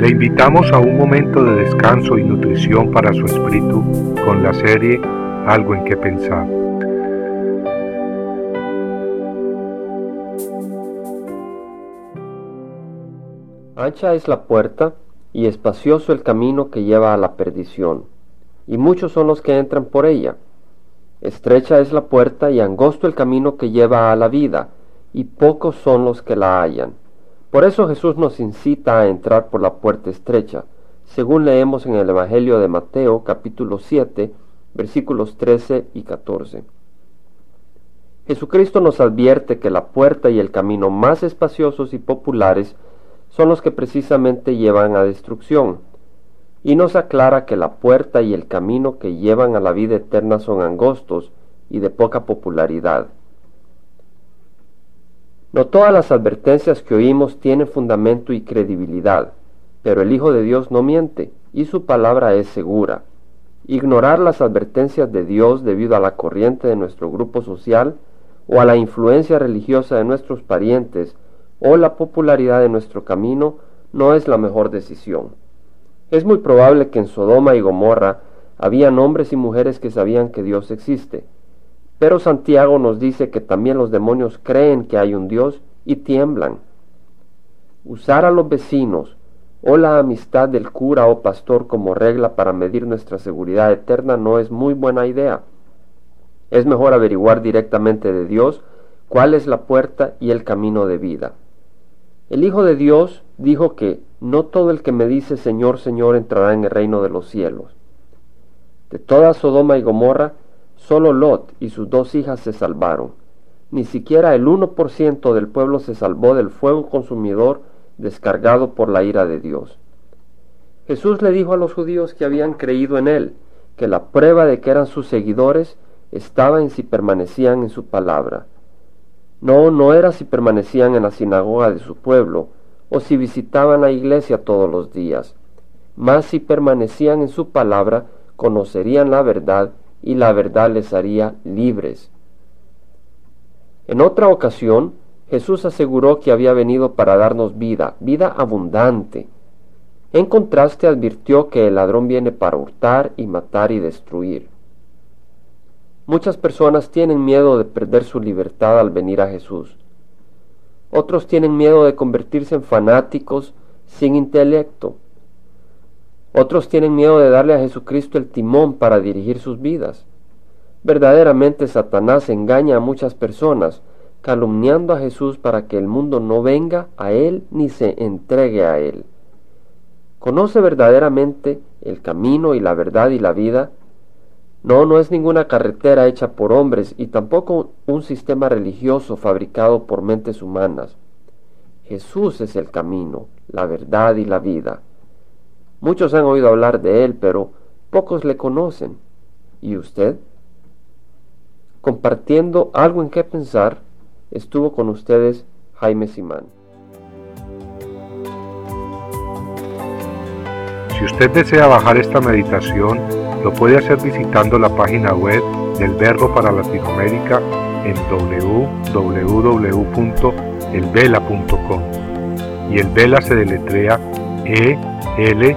Le invitamos a un momento de descanso y nutrición para su espíritu con la serie Algo en que pensar. Ancha es la puerta y espacioso el camino que lleva a la perdición, y muchos son los que entran por ella. Estrecha es la puerta y angosto el camino que lleva a la vida, y pocos son los que la hallan. Por eso Jesús nos incita a entrar por la puerta estrecha, según leemos en el Evangelio de Mateo capítulo 7, versículos 13 y 14. Jesucristo nos advierte que la puerta y el camino más espaciosos y populares son los que precisamente llevan a destrucción, y nos aclara que la puerta y el camino que llevan a la vida eterna son angostos y de poca popularidad. No todas las advertencias que oímos tienen fundamento y credibilidad, pero el Hijo de Dios no miente y su palabra es segura. Ignorar las advertencias de Dios debido a la corriente de nuestro grupo social o a la influencia religiosa de nuestros parientes o la popularidad de nuestro camino no es la mejor decisión. Es muy probable que en Sodoma y Gomorra habían hombres y mujeres que sabían que Dios existe, pero Santiago nos dice que también los demonios creen que hay un Dios y tiemblan. Usar a los vecinos o la amistad del cura o pastor como regla para medir nuestra seguridad eterna no es muy buena idea. Es mejor averiguar directamente de Dios cuál es la puerta y el camino de vida. El Hijo de Dios dijo que no todo el que me dice Señor, Señor entrará en el reino de los cielos. De toda Sodoma y Gomorra, Solo Lot y sus dos hijas se salvaron. Ni siquiera el 1% del pueblo se salvó del fuego consumidor descargado por la ira de Dios. Jesús le dijo a los judíos que habían creído en él, que la prueba de que eran sus seguidores estaba en si permanecían en su palabra. No, no era si permanecían en la sinagoga de su pueblo, o si visitaban la iglesia todos los días, mas si permanecían en su palabra, conocerían la verdad y la verdad les haría libres. En otra ocasión, Jesús aseguró que había venido para darnos vida, vida abundante. En contraste advirtió que el ladrón viene para hurtar y matar y destruir. Muchas personas tienen miedo de perder su libertad al venir a Jesús. Otros tienen miedo de convertirse en fanáticos sin intelecto otros tienen miedo de darle a Jesucristo el timón para dirigir sus vidas. Verdaderamente Satanás engaña a muchas personas, calumniando a Jesús para que el mundo no venga a Él ni se entregue a Él. ¿Conoce verdaderamente el camino y la verdad y la vida? No, no es ninguna carretera hecha por hombres y tampoco un sistema religioso fabricado por mentes humanas. Jesús es el camino, la verdad y la vida. Muchos han oído hablar de él, pero pocos le conocen. ¿Y usted? Compartiendo algo en qué pensar, estuvo con ustedes Jaime Simán. Si usted desea bajar esta meditación, lo puede hacer visitando la página web del Verbo para Latinoamérica en www.elvela.com. Y el Vela se deletrea E L